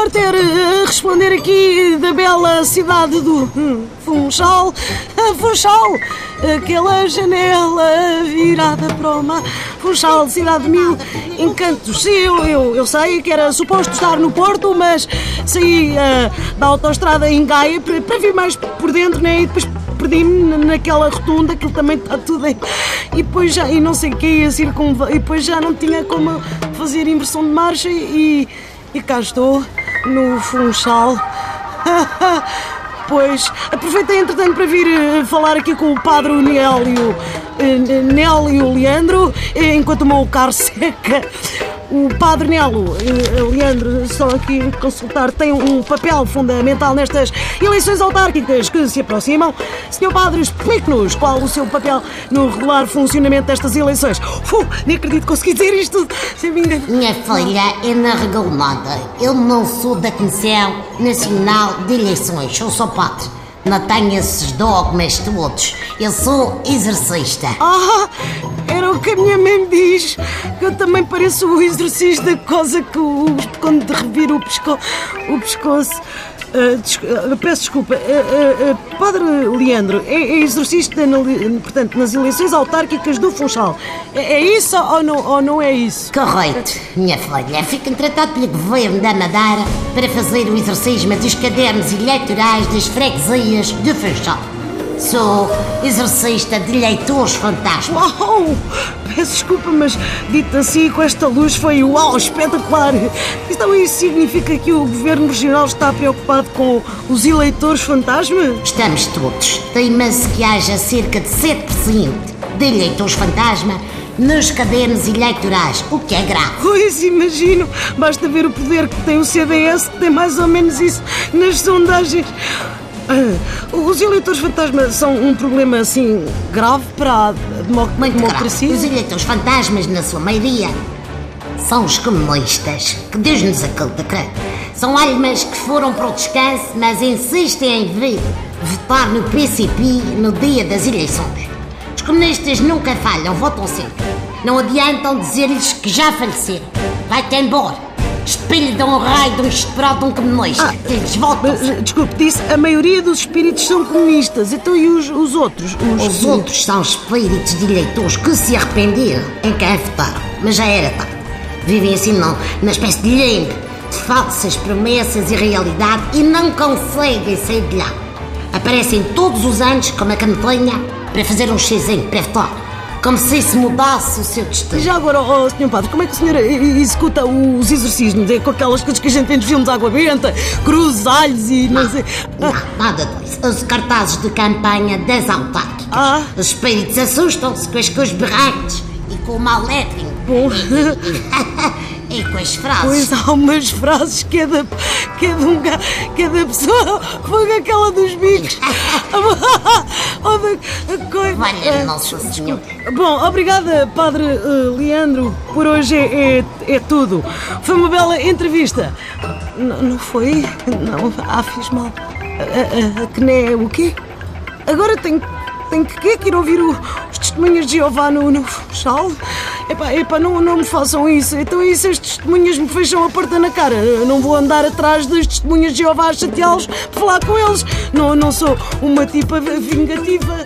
importa era eh, responder aqui da bela cidade do Funchal. Funchal, aquela janela virada para o mar. Funchal, cidade de mil encantos. Eu, eu, eu sei que era suposto estar no Porto, mas saí ah, da autoestrada em Gaia para, para vir mais por dentro, né? E depois perdi-me naquela rotunda, aquilo também está tudo em... E depois já, e não sei que, ia e depois já não tinha como fazer inversão de marcha e, e cá estou, no Funchal. Pois, aproveitei entretanto para vir eh, falar aqui com o padre Nélio, eh, Nélio Leandro, eh, enquanto o meu carro seca. O padre Nelo, eh, Leandro, só aqui consultar, tem um papel fundamental nestas eleições autárquicas que se aproximam. Senhor padre, explique-nos qual o seu papel no regular funcionamento destas eleições. Fu, nem acredito que consegui dizer isto. Sem me. Minha filha, eu não regalo nada. Eu não sou da Comissão Nacional de Eleições, eu sou padre. Não tenho esses dogmas todos. Eu sou exercista. Ah, era o que a minha mãe diz. Eu também pareço o exercício da coisa que o, quando reviro o, pesco, o pescoço. Ah, peço desculpa. Ah, padre Leandro, é, é exercista na portanto, nas eleições autárquicas do Funchal. É, é isso ou não, ou não é isso? Correto, minha filha. Fica tratado pelo governo da Madeira para fazer o exercício dos cadernos eleitorais das freguesias de Funchal. Sou exercista de eleitores fantasma. Uau! Peço desculpa, mas dito assim, com esta luz foi uau, espetacular! Então isso significa que o Governo Regional está preocupado com os eleitores fantasma? Estamos todos. Teima-se que haja cerca de 7% de eleitores fantasma nos cadernos eleitorais, o que é grave. Pois, imagino! Basta ver o poder que tem o CDS, que tem mais ou menos isso nas sondagens. Os eleitores fantasma são um problema assim grave para a demo- Muito democracia? grave. Os eleitores fantasmas, na sua maioria, são os comunistas, que Deus nos acuda, creio. São almas que foram para o descanso, mas insistem em vir votar no PCP no dia das eleições. Os comunistas nunca falham, votam sempre. Não adiantam dizer-lhes que já faleceram. Vai-te embora. Espelho de um raio de um esperado de um comunista. Eles votam Mas, ah, Desculpe, disse a maioria dos espíritos são comunistas. Então e os, os outros? Os outros são espíritos de eleitores que se arrependeram em quem votaram, mas já era tarde. Vivem assim não, numa espécie de limbo, de falsas promessas e realidade e não conseguem sair de lá. Aparecem todos os anos como a canelinha para fazer um xizinho para votar, como se isso mudasse o seu destino. Já agora, oh, Sr. Padre, como é que a senhora e- executa os exorcismos? É com aquelas coisas que a gente vê nos filmes água benta, cruzes, alhos e não sei. Não, nada disso. Os cartazes de campanha das autárquicas. Ah. Os espíritos assustam-se com as coisas berrantes e com o lettering. Bom. e com as frases. Pois há umas frases que é da, que é um ga- que é da pessoa, foi aquela dos bicos. Ou da coisa. Valha Nossa Senhora. Bom, obrigada, Padre eh, Leandro. Por hoje é, é, é tudo. Foi uma bela entrevista. N- não foi? Não, ah, fiz mal. Ah, ah, que nem é o quê? Agora tenho, tenho que, que ir ouvir o- os testemunhas de Jeová no, no Funchal? Epá, epá, não, não me façam isso. Então se as testemunhas me fecham a porta na cara? Eu não vou andar atrás das testemunhas de Jeová a chateá-los falar com eles. Não, não sou uma tipa vingativa.